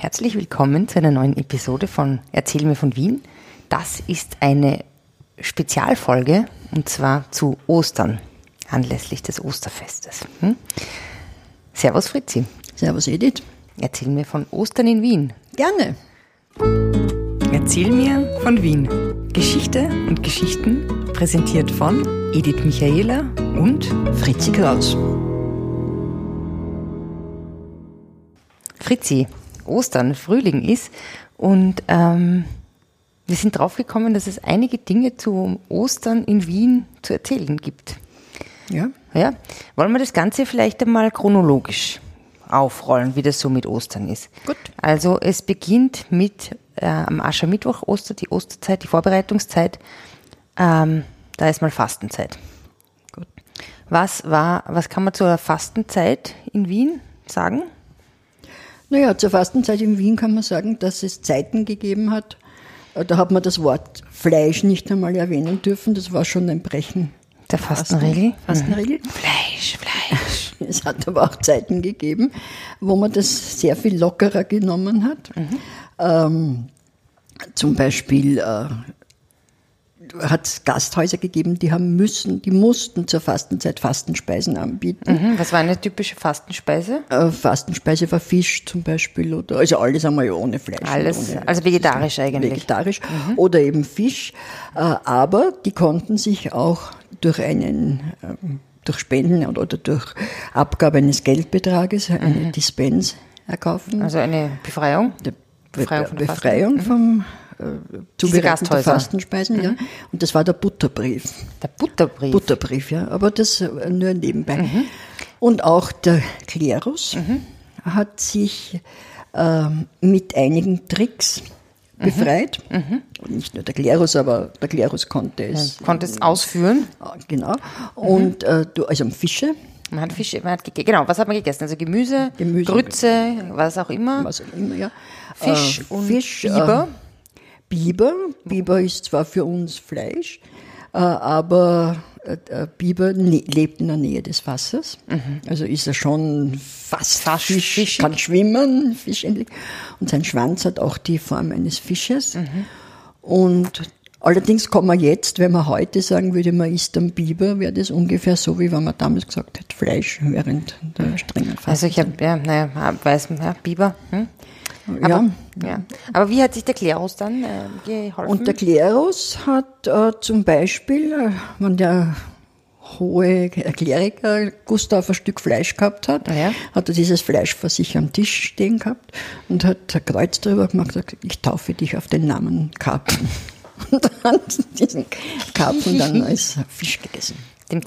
Herzlich willkommen zu einer neuen Episode von Erzähl mir von Wien. Das ist eine Spezialfolge und zwar zu Ostern, anlässlich des Osterfestes. Hm? Servus Fritzi. Servus Edith. Erzähl mir von Ostern in Wien. Gerne. Erzähl mir von Wien. Geschichte und Geschichten präsentiert von Edith Michaela und Fritzi Kraus. Fritzi, Ostern, Frühling ist und ähm, wir sind draufgekommen, dass es einige Dinge zu Ostern in Wien zu erzählen gibt. Ja. Ja, wollen wir das Ganze vielleicht einmal chronologisch aufrollen, wie das so mit Ostern ist. Gut. Also es beginnt mit äh, am Aschermittwoch, Oster, die Osterzeit, die Vorbereitungszeit. Ähm, da ist mal Fastenzeit. Gut. Was war, was kann man zur Fastenzeit in Wien sagen? Naja, zur Fastenzeit in Wien kann man sagen, dass es Zeiten gegeben hat. Äh, Da hat man das Wort Fleisch nicht einmal erwähnen dürfen. Das war schon ein Brechen. Der Fastenregel? Fastenregel. Fleisch, Fleisch. Es hat aber auch Zeiten gegeben, wo man das sehr viel lockerer genommen hat. Ähm, zum Beispiel äh, hat es Gasthäuser gegeben, die haben müssen, die mussten zur Fastenzeit Fastenspeisen anbieten. Mhm, was war eine typische Fastenspeise? Äh, Fastenspeise war Fisch zum Beispiel oder also alles einmal ohne Fleisch. Alles, ohne, also vegetarisch eigentlich. vegetarisch oder eben Fisch. Äh, aber die konnten sich auch durch einen ähm, durch Spenden oder oder durch Abgabe eines Geldbetrages eine Dispens erkaufen. Also eine Befreiung? Der Befreiung Befreiung vom äh, Gasthäuser. Fastenspeisen, ja. Und das war der Butterbrief. Der Butterbrief. Butterbrief, ja, aber das äh, nur nebenbei. Und auch der Klerus hat sich ähm, mit einigen Tricks befreit. Und nicht nur der Klerus, aber der Klerus konnte es. Konnte es ausführen. äh, Genau. Und äh, du, also Fische, Man hat Fische, man hat gegessen. Genau, was hat man gegessen? Also Gemüse, Gemüse. Grütze, was auch immer. was auch immer, ja. Fisch Äh, und Fisch, Biber. Biber. Biber ist zwar für uns Fleisch, äh, aber äh, äh, Biber ne lebt in der Nähe des Wassers. Also ist er schon fast Fast Fisch, fischig. kann schwimmen, fischähnlich. Und sein Schwanz hat auch die Form eines Fisches. Und allerdings kann man jetzt, wenn man heute sagen würde, man isst am Biber, wäre das ungefähr so, wie wenn man damals gesagt hätte, Fleisch während der strengen Fastenzeit. Also ich habe, ja, naja, weiß, ja, Biber. Hm? Aber, ja. ja. Aber wie hat sich der Klerus dann äh, geholfen? Und der Klerus hat äh, zum Beispiel, äh, wenn der hohe Kleriker Gustav ein Stück Fleisch gehabt hat, Ja. hat er dieses Fleisch vor sich am Tisch stehen gehabt und hat ein Kreuz drüber gemacht und gesagt, ich taufe dich auf den Namen Karpfen. Und hat diesen Karpfen dann als Fisch gegessen. den,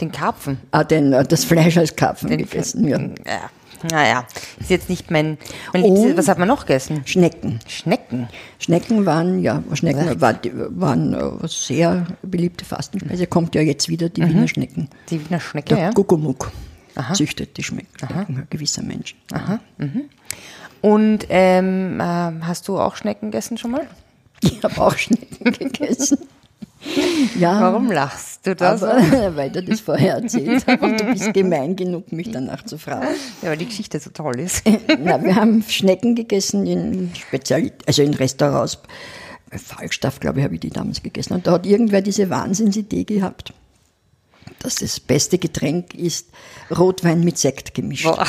den Karpfen. Ah, den, äh, das Fleisch als Karpfen gegessen, ja. Ja. Naja, ist jetzt nicht mein, mein Und- Liebstes. Was hat man noch gegessen? Schnecken. Schnecken. Schnecken waren, ja, Schnecken war, waren äh, sehr beliebte Fastenspeise. Kommt ja jetzt wieder die Wiener Schnecken. Die Wiener Schnecke, Der ja. Guckelmuck züchtet die Schnecken gewisser Menschen. Und ähm, äh, hast du auch Schnecken gegessen schon mal? Ich habe auch Schnecken gegessen. Ja, Warum lachst du das? aber, weil du das vorher erzählt hast und du bist gemein genug, mich danach zu fragen. Ja, weil die Geschichte so toll ist. Na, wir haben Schnecken gegessen in Spezial, also in Restaurants. Bei Falstaff, glaube ich, habe ich die damals gegessen. Und da hat irgendwer diese Wahnsinnsidee gehabt, dass das beste Getränk ist Rotwein mit Sekt gemischt. Boah.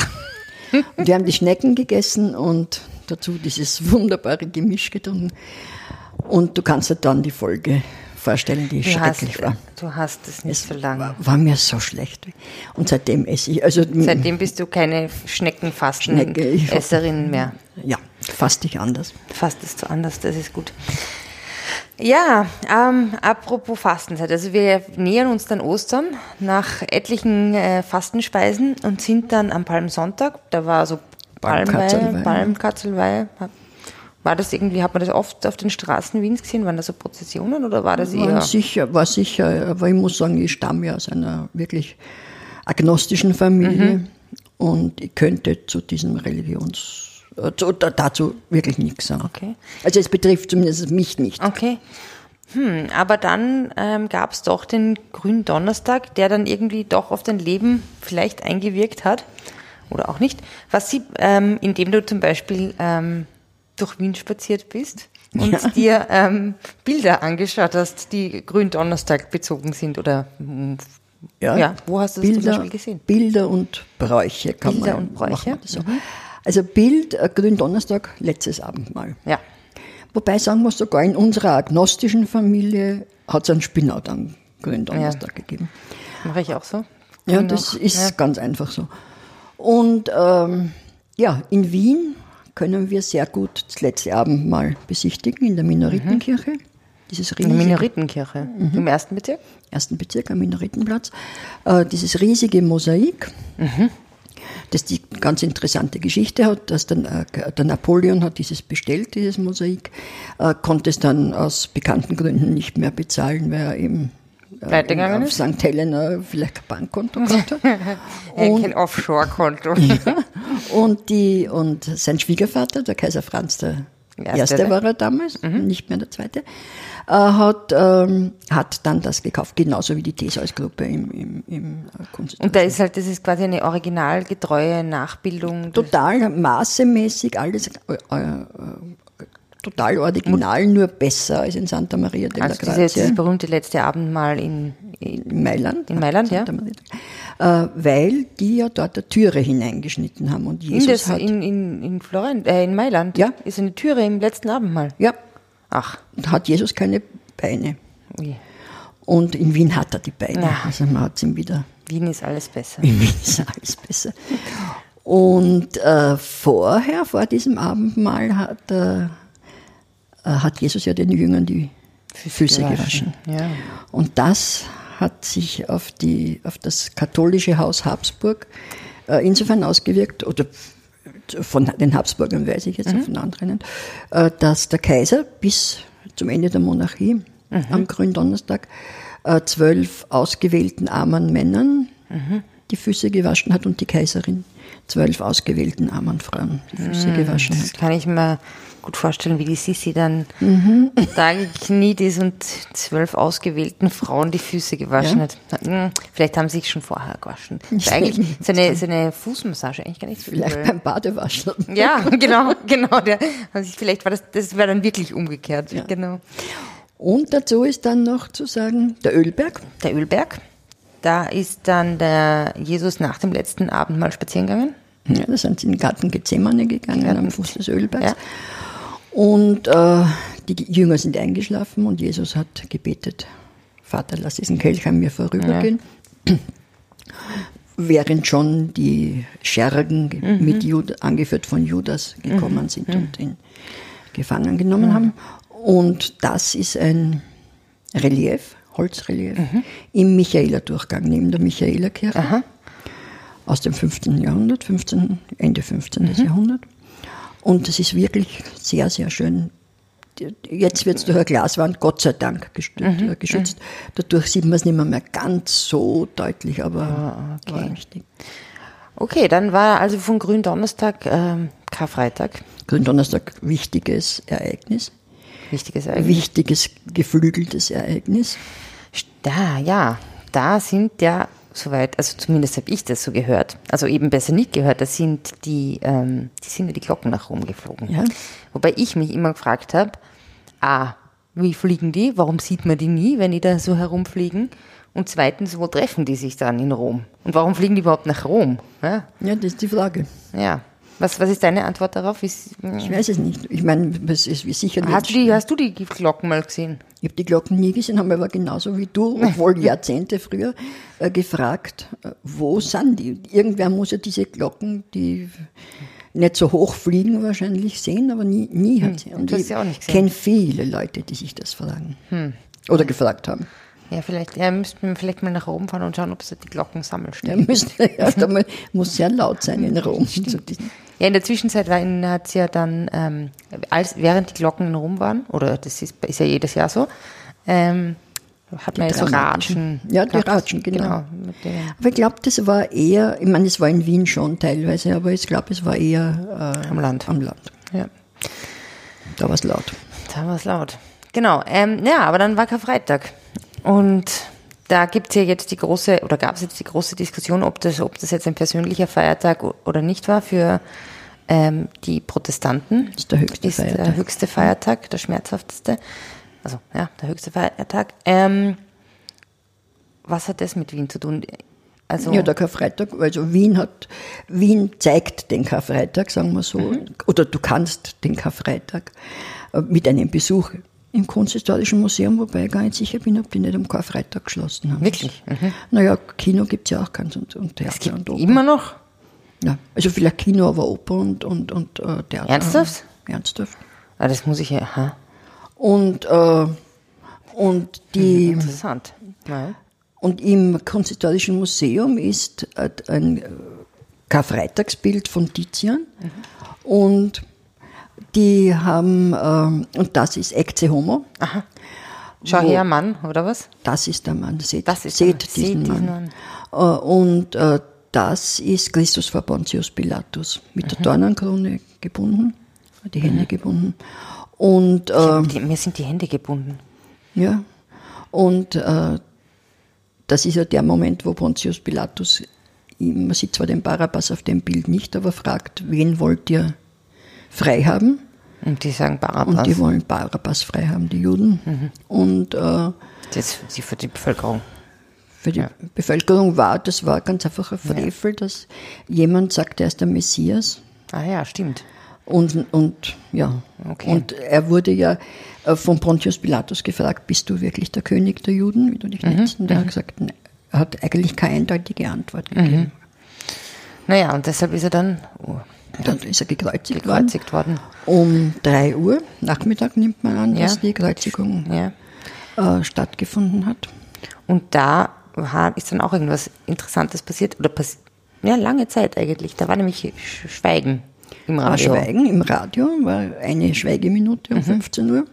Und wir haben die Schnecken gegessen und dazu dieses wunderbare Gemisch getrunken. Und du kannst dir dann die Folge vorstellen, die Du hast, schrecklich war. du hast es nicht Es so lange. war, war mir so schlecht. Und seitdem esse ich, also Seitdem bist du keine Schnecke, Schneckenfasten-Esserin mehr. ja, fast nicht anders. Fast ist zu anders, das ist gut. Ja, ähm, apropos Fastenzeit. Also wir nähern uns dann Ostern nach etlichen äh, Fastenspeisen und sind dann am Palmsonntag. Da war so Palmweihe, Palmkatzelweihe. War das irgendwie, hat man das oft auf den Straßen Wiens gesehen? Waren das so Prozessionen oder war das War eher? sicher, war sicher, aber ich muss sagen, ich stamme ja aus einer wirklich agnostischen Familie Mhm. und ich könnte zu diesem Religions, äh, zu, da- dazu wirklich nichts sagen. Okay. Also es betrifft zumindest mich nicht. Okay. Hm, aber dann ähm, gab es doch den grünen Donnerstag, der dann irgendwie doch auf dein Leben vielleicht eingewirkt hat. oder auch nicht, was sie, ähm, indem du zum Beispiel ähm, durch Wien spaziert bist und Ja. dir ähm, Bilder angeschaut hast, die Gründonnerstag bezogen sind oder mm, Ja, wo hast du das zum Bilder, Beispiel gesehen? Bilder und Bräuche kann Bilder man und Bräuche. so. Also Bild, äh, Gründonnerstag, letztes Abendmahl. ja. Wobei sagen wir sogar in unserer agnostischen Familie hat es einen Spinat am Gründonnerstag gegeben. Mache ich auch so. Ja, Noch- das ist ja. ganz einfach so. Und ähm, ja, in Wien können wir sehr gut das letzte Abendmahl besichtigen in der Minoritenkirche. Dieses In der riesige, Minoritenkirche im ersten Bezirk. ersten Bezirk am Minoritenplatz. Äh, dieses riesige Mosaik, das die ganz interessante Geschichte hat, dass dann, äh, der Napoleon hat dieses bestellt, dieses Mosaik, äh, konnte es dann aus bekannten Gründen nicht mehr bezahlen, weil er eben äh, auf? St. Helena vielleicht ein Bankkonto gehabt hat. Und- kein Offshore-Konto. Und, die, und sein Schwiegervater, der Kaiser Franz der Erste, Erste, war er damals, nicht mehr der Zweite, äh, hat, ähm, hat dann das gekauft, genauso wie die Theseus-Gruppe im, im, im äh, Kunst. Und da ist halt, das ist quasi eine originalgetreue Nachbildung. total maßemäßig, alles äh, äh, total original, nur besser als in Santa Maria della Also Grazia. dieses berühmte letzte Abendmahl in, in in Mailand. In Mailand, ja. Äh, weil die ja dort eine Türe hineingeschnitten haben und in, Jesus das, hat... in, in, in Florenz, äh, in Mailand. Ja. Ist eine Türe im letzten Abendmahl. ja, Ach, hat Jesus keine Beine. ui. Und in Wien hat er die Beine. Ja. Also man hat ihm wieder, Wien ist alles besser. in Wien ist alles besser. Und äh, vorher, vor diesem Abendmahl, hat, äh, äh, hat Jesus ja den Jüngern die Füße, gewaschen. Ja. Und das hat sich auf, die, auf das katholische Haus Habsburg äh, insofern ausgewirkt, oder von den Habsburgern weiß ich jetzt, von anderen nicht, äh, dass der Kaiser bis zum Ende der Monarchie am Gründonnerstag äh, zwölf ausgewählten armen Männern die Füße gewaschen hat und die Kaiserin zwölf ausgewählten armen Frauen die Füße gewaschen hat. Das kann ich mir gut vorstellen, wie die Sissi dann Mhm. da gekniet ist und zwölf ausgewählten Frauen die Füße gewaschen Ja. hat. Hm, Vielleicht haben sie sich schon vorher gewaschen. Ist eigentlich so eine, so eine Fußmassage eigentlich gar nicht so Vielleicht übel. beim Badewaschen. Ja, genau, genau. Der, also vielleicht war das, das war dann wirklich umgekehrt. Ja. Genau. Und dazu ist dann noch zu sagen, der Ölberg. Der Ölberg. Da ist dann der Jesus nach dem letzten Abendmahl spazieren gegangen. Ja, da sind sie in den Garten Gethsemane gegangen, Garten am Fuß des Ölbergs. Ja. Und äh, die Jünger sind eingeschlafen und Jesus hat gebetet, Vater, lass diesen Kelch an mir vorübergehen. Während schon die Schergen Mhm. mit Jud angeführt von Judas gekommen sind und ihn gefangen genommen haben. Und das ist ein Relief, Holzrelief, Mhm. im Michaeler-Durchgang, neben der Michaelerkirche aus dem 15. Jahrhundert, 15, Ende 15. Mhm. Jahrhundert. Und es ist wirklich sehr, sehr schön. Jetzt wird es durch eine Glaswand, Gott sei Dank, Mhm. äh, geschützt. Dadurch sieht man es nicht mehr, mehr ganz so deutlich, aber Ah, okay. war richtig. Okay, dann war also von Gründonnerstag ähm, Karfreitag. Gründonnerstag, wichtiges Ereignis, Wichtiges Ereignis. wichtiges, geflügeltes Ereignis. Da, ja, da sind ja soweit, also zumindest habe ich das so gehört, also eben besser nicht gehört, da sind die, ähm, die sind ja die Glocken nach Rom geflogen. Ja. Wobei ich mich immer gefragt habe, ah, wie fliegen die? Warum sieht man die nie, wenn die da so herumfliegen? Und zweitens, wo treffen die sich dann in Rom? Und warum fliegen die überhaupt nach Rom? Ja, Ja, das ist die Frage. ja. Was, was ist deine Antwort darauf? Ist, Ich weiß es nicht. Ich meine, es ist sicher hast, du die, hast du die Glocken mal gesehen? Ich habe die Glocken nie gesehen, habe aber genauso wie du, obwohl Jahrzehnte früher, äh, gefragt, äh, wo sind die? Irgendwer muss ja diese Glocken, die nicht so hoch fliegen, wahrscheinlich sehen, aber nie, nie hat sie. Und hast ich kenne viele Leute, die sich das fragen. Oder gefragt haben. Ja, vielleicht, ja, müssten wir vielleicht mal nach Rom fahren und schauen, ob es da die Glocken sammeln Ja, müsste, erst einmal muss sehr laut sein in Rom. Ja, in der Zwischenzeit hat es ja dann, ähm, als, während die Glocken in Rom waren, oder das ist, ist ja jedes Jahr so, ähm, hat man ja so. Ratschen. Ja, die. Ratschen, genau. denen. Aber ich glaube, das war eher, ich meine, es war in Wien schon teilweise, aber ich glaube, es war eher äh, Am Land. Am Land. Ja, Da war es laut. da war es laut. Genau, ähm, ja, aber dann war Karfreitag. Und da gibt es ja jetzt die große, oder gab es jetzt die große Diskussion, ob das, ob das jetzt ein persönlicher Feiertag oder nicht war für ähm, die Protestanten. Das ist der höchste ist Feiertag. der höchste Feiertag, der schmerzhafteste. Also ja, der höchste Feiertag. Ähm, was hat das mit Wien zu tun? Also, Ja, der Karfreitag, also Wien hat, Wien zeigt den Karfreitag, sagen wir so, Mhm. oder du kannst den Karfreitag äh, mit einem Besuch im Kunsthistorischen Museum, wobei ich gar nicht sicher bin, ob die nicht am Karfreitag geschlossen haben. Wirklich? Mhm. Naja, Kino gibt es ja auch keins und, und Theater es gibt und Oper. immer noch. Ja, also vielleicht Kino, aber Oper und, und, und äh, Theater. Ernsthaft? Ernsthaft. Ah, das muss ich ja. Aha. Und, äh, und die... Interessant. Ja. Und im Kunsthistorischen Museum ist äh, ein äh, Karfreitagsbild von Tizian. Und die haben, ähm, und das ist Ecce Homo. Schau Wo- her, Mann, oder was? Das ist der Mann. Seht, Das ist seht Mann. diesen Seht diesen Mann. Äh, und äh, das ist Christus vor Pontius Pilatus. Mit Mhm. der Dornenkrone gebunden, die Hände gebunden. Und äh, Die, mir sind die Hände gebunden. Ja. Und äh, das ist ja der Moment, wo Pontius Pilatus, man sieht zwar den Barabbas auf dem Bild nicht, aber fragt, wen wollt ihr frei haben? Und die sagen Barabbas. Und die wollen Barabbas frei haben, die Juden. Und äh, das sie für die Bevölkerung. für die Bevölkerung war, das war ganz einfach ein Frevel, dass jemand sagt, er ist der Messias. Ah ja, stimmt. Und, und ja, Okay. und er wurde ja äh, von Pontius Pilatus gefragt, bist du wirklich der König der Juden, wie du dich nennst? Und er hat gesagt, nein. er hat eigentlich keine eindeutige Antwort gegeben. Naja, und deshalb ist er dann oh, Dann ist er gekreuzigt, gekreuzigt worden. worden. Um 3 Uhr, Nachmittag nimmt man an, Ja. dass die Kreuzigung Ja. äh, stattgefunden hat. Und da war, ist dann auch irgendwas Interessantes passiert. Oder pass ja, lange Zeit eigentlich. Da war nämlich Sch- Schweigen im War Radio. Schweigen im Radio, war eine Schweigeminute um 15 Uhr.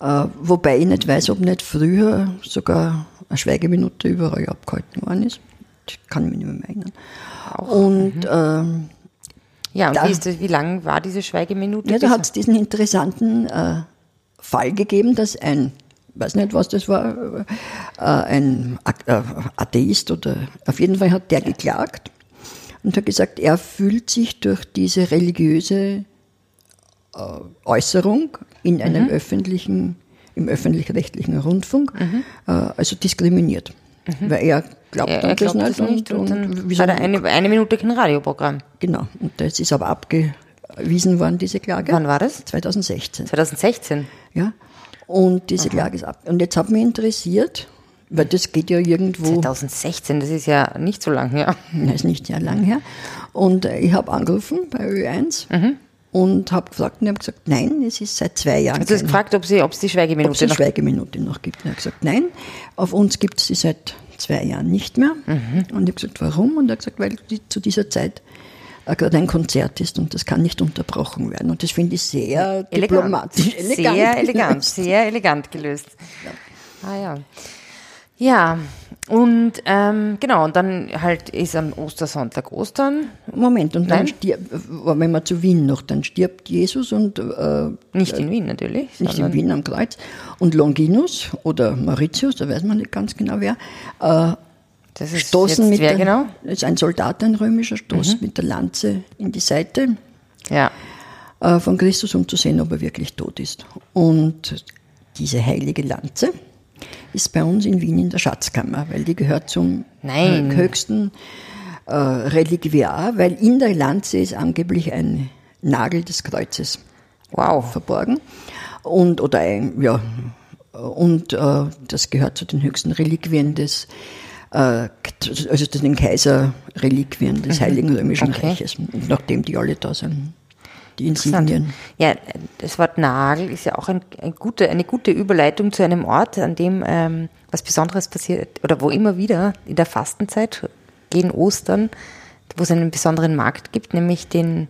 Äh, wobei ich nicht weiß, ob nicht früher sogar eine Schweigeminute überall abgehalten worden ist. Ich kann mich nicht mehr erinnern. Und ähm, Ja, und Da- wie, ist das, wie lang war diese Schweigeminute? ja, da hat es diesen interessanten äh, Fall gegeben, dass ein, weiß nicht, was das war, äh, ein äh, Atheist oder auf jeden Fall hat der geklagt und hat gesagt, er fühlt sich durch diese religiöse äh, Äußerung in einem öffentlichen, im öffentlich-rechtlichen Rundfunk, äh, also diskriminiert. Weil er glaubt er, er glaubt das das nicht und, dann wieso- hat er eine, eine Minute kein Radioprogramm. Genau, und das ist aber abgewiesen worden, diese Klage. Wann war das? 2016. 2016. Ja. Und diese Klage ist ab. Und jetzt hat mich interessiert, weil das geht ja irgendwo, 2016, das ist ja nicht so lang her. das ist nicht sehr lang her. Und äh, ich habe angerufen bei Ö1 und habe gefragt und die haben gesagt, nein, es ist seit zwei Jahren. Du hast gefragt, ob sie, ob es die Schweigeminute noch Schweigeminute noch gibt. Und er hat gesagt, nein, auf uns gibt es die seit zwei Jahren nicht mehr. Mhm. Und ich habe gesagt, warum? Und er hat gesagt, weil die, zu dieser Zeit äh, gerade ein Konzert ist und das kann nicht unterbrochen werden. Und das finde ich sehr diplomatisch. Sehr elegant, gelöst. sehr elegant gelöst. Ah ja. Ja, und ähm, genau, und dann halt ist am Ostersonntag Ostern, Moment, und dann stirbt, wenn man zu Wien noch, dann stirbt Jesus und äh, nicht in Wien natürlich, nicht in Wien am Kreuz. Und Longinus oder Mauritius, da weiß man nicht ganz genau wer, äh, das ist stoßen mit wer der, genau? Ist ein Soldat, ein römischer, stoßt mit der Lanze in die Seite Ja, äh, von Christus, um zu sehen, ob er wirklich tot ist. Und diese heilige Lanze ist bei uns in Wien in der Schatzkammer, weil die gehört zum Nein. äh, höchsten äh, Reliquiar, weil in der Lanze ist angeblich ein Nagel des Kreuzes wow. verborgen. Und, oder ein, ja, und äh, das gehört zu den höchsten Reliquien des, äh, also zu den Kaiserreliquien des Heiligen Römischen Okay. Reiches. Nachdem die alle da sind, die. Insignien. Ja, das Wort Nagel ist ja auch ein, ein gute, eine gute Überleitung zu einem Ort, an dem ähm, was Besonderes passiert oder wo immer wieder in der Fastenzeit gegen Ostern, wo es einen besonderen Markt gibt, nämlich den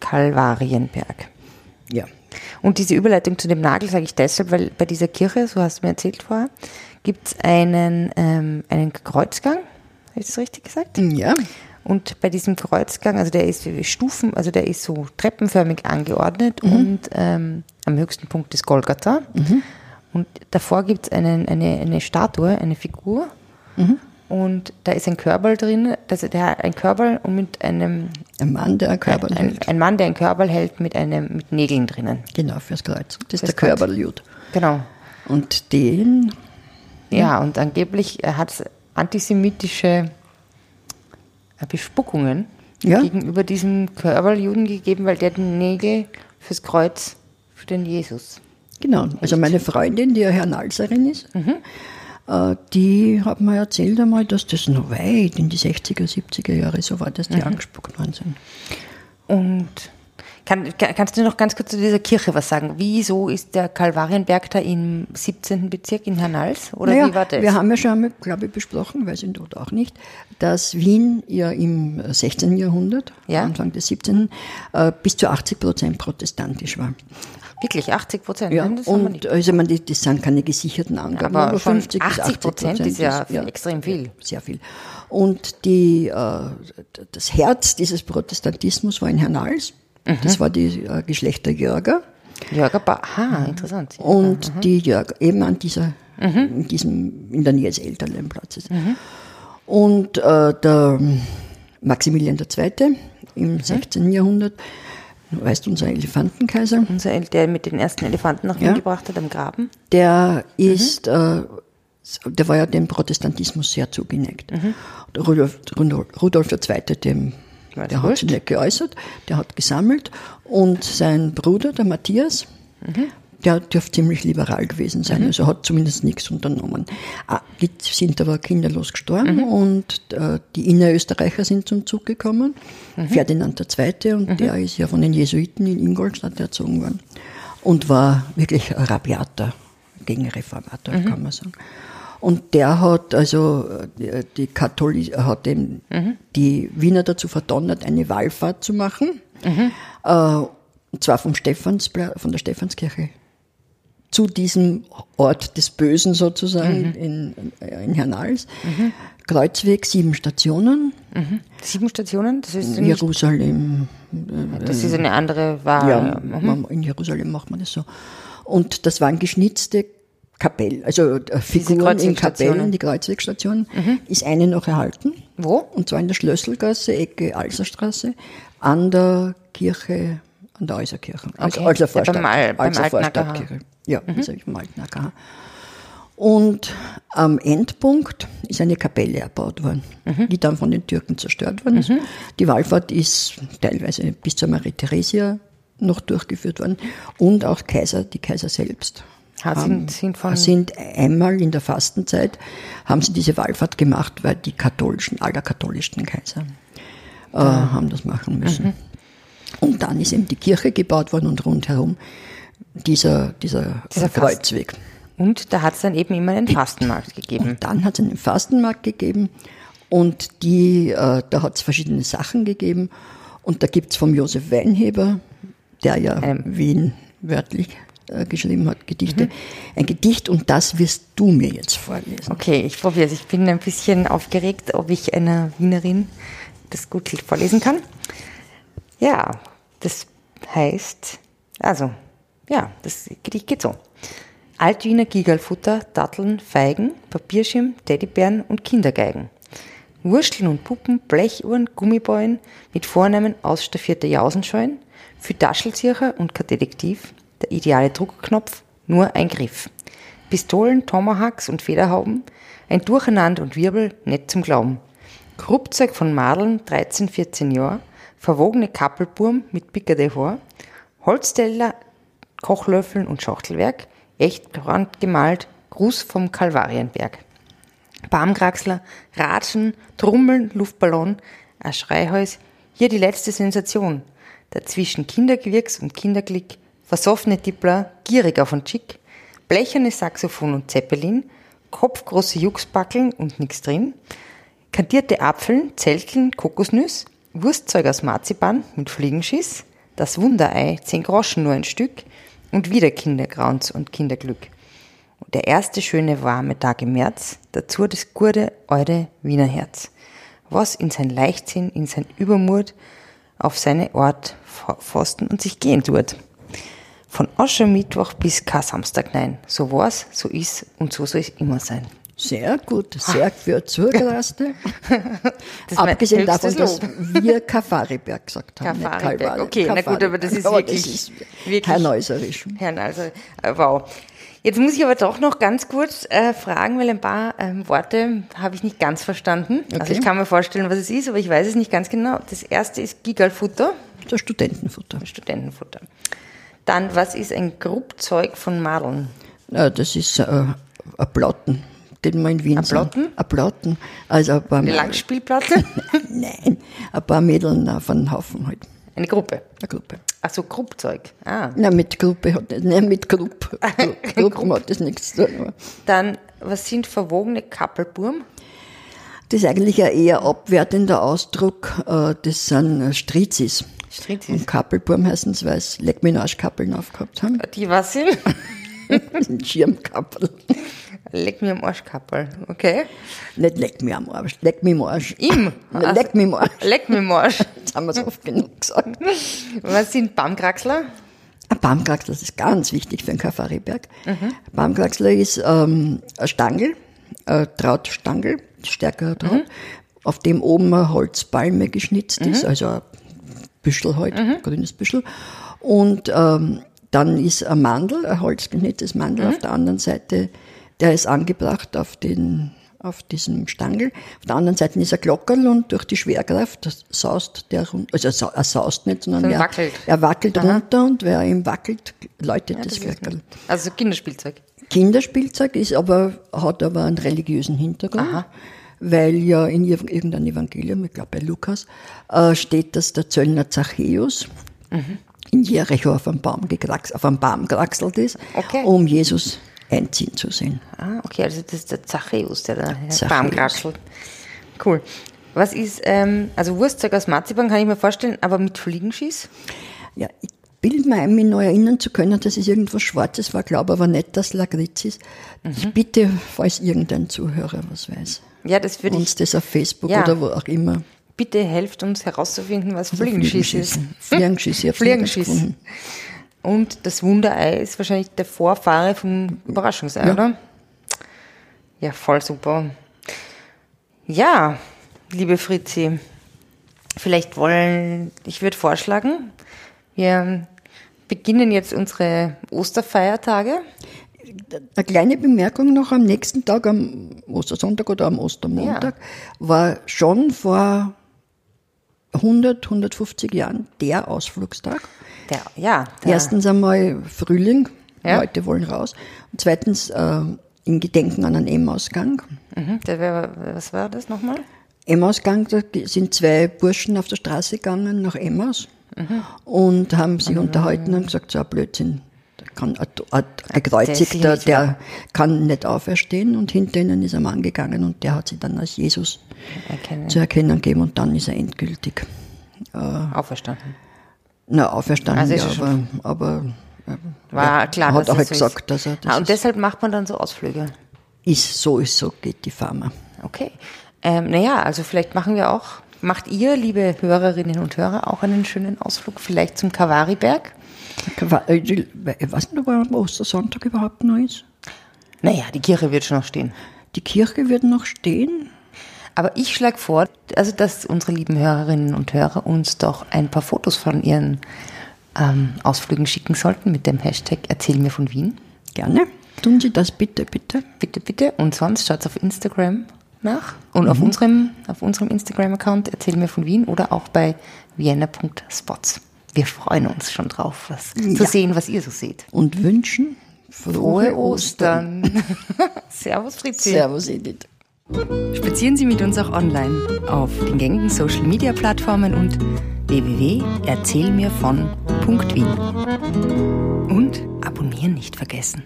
Kalvarienberg. Ja. Und diese Überleitung zu dem Nagel sage ich deshalb, weil bei dieser Kirche, so hast du mir erzählt vorher, gibt es einen, ähm, einen Kreuzgang. Habe ich das richtig gesagt? Ja. Und bei diesem Kreuzgang, also der ist wie Stufen, also der ist so treppenförmig angeordnet und ähm, am höchsten Punkt ist Golgatha. Und davor gibt es eine, eine Statue, eine Figur. Mhm. Und da ist ein Körperl drin, also der ein Körperl und mit einem ein Mann, der ein Körperl ein, hält. Ein Mann, der ein Körperl hält mit einem mit Nägeln drinnen. Genau, fürs Kreuz. Das ist der Körperljud. Genau. Und den. Ja, und angeblich hat es antisemitische äh, Bespuckungen Ja. gegenüber diesem Körperljuden gegeben, weil der den Nägel fürs Kreuz für den Jesus. Genau. Also meine Freundin, die ja Hernalserin ist, Mhm. äh, die hat mir erzählt einmal, dass das noch weit in die 60er, 70er Jahre so war, dass die Mhm. angespuckt worden sind. Und kann, kann, kannst du noch ganz kurz zu dieser Kirche was sagen? Wieso ist der Kalvarienberg da im 17. Bezirk in Hernals? Oder naja, wie war das? Wir haben ja schon einmal, glaube ich, besprochen, weiß ich dort auch nicht, dass Wien ja im 16. Jahrhundert, Ja. Anfang des 17. Äh, bis zu 80 Prozent protestantisch war. Wirklich 80 Prozent? Ja, Nein, das und also man, die, das sind keine gesicherten Angaben, Aber aber, schon 50 bis 80 80 Prozent ist ja extrem viel. Sehr viel. Und die, äh, das Herz dieses Protestantismus war in Hernals. Mhm. Das war die äh, Geschlechter Jörger. Jörger Aha, interessant. Und Mhm. die Jörger, eben an dieser, in diesem, in der Nähe des Elternleinplatzes. Mhm. Und äh, der Maximilian II. im Mhm. 16. Jahrhundert, du weißt, unser Elefantenkaiser, Unser der mit den ersten Elefanten nach Wien Ja. gebracht hat am Graben. der ist, äh, der war ja dem Protestantismus sehr zugeneigt. Rudolf, Rudolf, Rudolf II., dem, Das der hat sich nicht geäußert, der hat gesammelt. Und sein Bruder, der Matthias, der dürfte ziemlich liberal gewesen sein, also hat zumindest nichts unternommen. Ah, Die sind aber kinderlos gestorben und äh, die Innerösterreicher sind zum Zug gekommen, Ferdinand II. und der ist ja von den Jesuiten in Ingolstadt erzogen worden. Und war wirklich ein rabiater Gegenreformator, kann man sagen. Und der hat also äh, die Katholi hat dem, die Wiener dazu verdonnert, eine Wallfahrt zu machen. Äh, und zwar vom von der Stephanskirche zu diesem Ort des Bösen sozusagen in, in Hernals. Kreuzweg, sieben Stationen, Sieben Stationen, das ist, nicht, Jerusalem, das ist eine andere Wahl. ja, Mhm. man- in Jerusalem macht man das so. Und das waren geschnitzte Kapellen, also äh, Figuren in. Kapellen, die Kreuzwegstationen, ist eine noch erhalten. Wo? Und zwar in der Schlösselgasse, Ecke Alserstraße, an der Kirche, an der Alserkirche. Also Okay. Alser Ja, Vorstadt, beim Al- beim Alser AKH. Vorstadtkirche. Ja, mhm. im alten AKH. Und am Endpunkt ist eine Kapelle erbaut worden, Mhm. die dann von den Türken zerstört worden ist. Die Wallfahrt ist teilweise bis zur Marie Theresia noch durchgeführt worden und auch Kaiser, die Kaiser selbst Ha, sind- haben- sind sind einmal in der Fastenzeit haben sie diese Wallfahrt gemacht, weil die katholischen, allerkatholischen Kaiser äh, haben das machen müssen. Und dann ist eben die Kirche gebaut worden und rundherum dieser, dieser, Dieser Kreuzweg. Und da hat es dann eben immer einen Fastenmarkt gegeben. Und dann hat es einen Fastenmarkt gegeben und die, äh, da hat es verschiedene Sachen gegeben. Und da gibt es vom Josef Weinheber, der ja Ähm. Wien wörtlich geschrieben hat, Gedichte, ein Gedicht und das wirst du mir jetzt vorlesen. Okay, ich probiere es. Ich bin ein bisschen aufgeregt, ob ich einer Wienerin das gut vorlesen kann. Ja, das heißt, also, ja, das Gedicht geht so. Altwiener Gigerlfutter, Datteln, Feigen, Papierschirm, Teddybären und Kindergeigen. Wursteln und Puppen, Blechuhren, Gummibäuen mit Vornamen ausstaffierte Jausenscheuen, für Taschelzircher und kein Detektiv, der ideale Druckknopf, nur ein Griff. Pistolen, Tomahawks und Federhauben, ein Durcheinander und Wirbel, nicht zum Glauben. Kruppzeug von Madeln, 13, 14 Jahre, verwogene Kappelburm mit Pickerde Haar, Holzteller, Kochlöffeln und Schachtelwerk, echt gemalt, Gruß vom Kalvarienberg. Baumkraxler, Ratschen, Trummeln, Luftballon, ein Schreihäus, hier die letzte Sensation. Dazwischen Kindergewirks und Kinderglick, versoffene Tippler, gierig auf und schick, blecherne Saxophon und Zeppelin, kopfgroße Juxbackeln und nix drin, kandierte Apfeln, Zelteln, Kokosnüss, Wurstzeug aus Marzipan mit Fliegenschiss, das Wunderei, zehn Groschen nur ein Stück und wieder Kindergrauns und Kinderglück. Und der erste schöne warme Tag im März, dazu das gute eure Wiener Herz, was in sein Leichtsinn, in sein Übermut auf seine Ort pfosten und sich gehen tut. Von Aschermittwoch bis Kar-Samstag. Nein, so war's, so ist und so soll es immer sein. Sehr gut, sehr gut zugelassen. Abgesehen davon, dass wir Kafariberg gesagt haben. Kafariberg, okay, na gut, aber das ist aber wirklich, das ist wirklich Herr Neuserisch. Herr Neuser, äh, wow. Jetzt muss ich aber doch noch ganz kurz äh, fragen, weil ein paar ähm, Worte habe ich nicht ganz verstanden. Okay. Also ich kann mir vorstellen, was es ist, aber ich weiß es nicht ganz genau. Das erste ist Gigalfutter. Das Studentenfutter. Studentenfutter. Dann, was ist ein Gruppzeug von Madeln? Ja, das ist äh, ein Platten den wir in Wien Platten? Ein Platten. Also ein paar Eine Langspielplatte? Nein, ein paar Mädeln auf einen Haufen halt. Eine Gruppe? Eine Gruppe. Ach so, Gruppzeug. Ah. Nein, mit Gruppe hat das, nein, mit Gruppe. Gruppen hat das nichts zu tun. Dann, was sind verwogene Kappelburm? Das ist eigentlich ein eher abwertender Ausdruck. äh, Das sind Strizis. Strizis. Und Kappelburm heißen es, weil sie Leckminage-Kappeln aufgehabt haben. Die was sind? Schirmkappel. Leck mir am Arsch, Kappel. Okay. Nicht leck mir am Arsch, leck mir am Arsch. Ihm? Nein, leck mir am Arsch. Leck mir am Arsch. Jetzt haben wir es oft genug gesagt. Was sind Baumkraxler? Ein Baumkraxler, das ist ganz wichtig für einen Kafariberg. Mhm. Baumkraxler ist ähm, ein Stangel, ein Trautstangel, stärkerer Draht, mhm. auf dem oben eine Holzpalme geschnitzt mhm. ist, also ein Büschel halt, mhm. grünes Büschel. Und ähm, dann ist ein Mandel, ein holzgeschnittenes Mandel mhm. auf der anderen Seite, der ist angebracht auf, den, auf diesem Stangel. Auf der anderen Seite ist ein Glockerl und durch die Schwerkraft saust der runter, also er saust nicht, sondern er wackelt, er wackelt runter und wer ihm wackelt, läutet ja, das, das Glockerl. Also Kinderspielzeug. Kinderspielzeug ist aber, hat aber einen religiösen Hintergrund. Aha weil ja in irgendeinem Evangelium, ich glaube bei Lukas, äh, steht, dass der Zöllner Zachäus mhm in Jericho auf einem Baum, gekrax, auf einem Baum gekraxelt ist, okay. um Jesus einziehen zu sehen. Ah, okay, also das ist der Zachäus, der da Zachäus. Baum kraxelt. Cool. Was ist, ähm, also Wurstzeug aus Marzipan kann ich mir vorstellen, aber mit Fliegenschieß? Ja, ich bilde mir ein, mich noch erinnern zu können, dass es irgendwas Schwarzes war, glaube aber nicht, dass Lagritz ist. Mhm. Ich bitte, falls irgendein Zuhörer was weiß. Ja, das würde ich. Uns das auf Facebook ja. oder wo auch immer Bitte helft uns herauszufinden, was also Fliegenschieß ist. Fliegenschieß, ja, Fliegenschieß. Und das Wunderei ist wahrscheinlich der Vorfahre vom Überraschungsei, ja. oder? Ja, voll super. Ja, liebe Fritzi, vielleicht wollen, ich würde vorschlagen, wir beginnen jetzt unsere Osterfeiertage. Eine kleine Bemerkung noch am nächsten Tag, am Ostersonntag oder am Ostermontag, ja. war schon vor 100, 150 Jahren der Ausflugstag. Der, ja. Der. Erstens einmal Frühling, ja. Leute wollen raus. Und zweitens äh, in Gedenken an einen Emmausgang. Mhm. Wär, was war das nochmal? Emmausgang, da sind zwei Burschen auf der Straße gegangen nach Emmaus mhm. und haben sich mhm. unterhalten und gesagt, so ein Blödsinn. Der kann ein, ein Gekreuzigter, der kann nicht auferstehen und hinter ihnen ist ein Mann gegangen und der hat sich dann als Jesus erkennen. zu erkennen gegeben und dann ist er endgültig äh, auferstanden. Na, auferstanden, also ja, aber, aber war klar, hat auch gesagt, dass er das ah, Und deshalb macht man dann so Ausflüge. Ist so, ist so, geht die Pharma. Okay. Ähm, naja, also vielleicht machen wir auch, macht ihr, liebe Hörerinnen und Hörer, auch einen schönen Ausflug vielleicht zum Kavariberg? Ich weiß nicht, ob er am Ostersonntag überhaupt noch ist. Naja, die Kirche wird schon noch stehen. Die Kirche wird noch stehen. Aber ich schlage vor, also dass unsere lieben Hörerinnen und Hörer uns doch ein paar Fotos von ihren ähm, Ausflügen schicken sollten mit dem Hashtag Erzähl mir von Wien. Gerne. Tun Sie das bitte, bitte. Bitte, bitte. Und sonst schaut auf Instagram nach und mhm. auf unserem, auf unserem Instagram-Account Erzähl mir von Wien oder auch bei vienna.spots. Wir freuen uns schon drauf, was, ja. zu sehen, was ihr so seht. Und wünschen frohe, frohe Ostern. Ostern. Servus, Fritzi. Servus, Edith. Spazieren Sie mit uns auch online auf den gängigen Social Media Plattformen und www.erzählmirvon.wien. Und abonnieren nicht vergessen.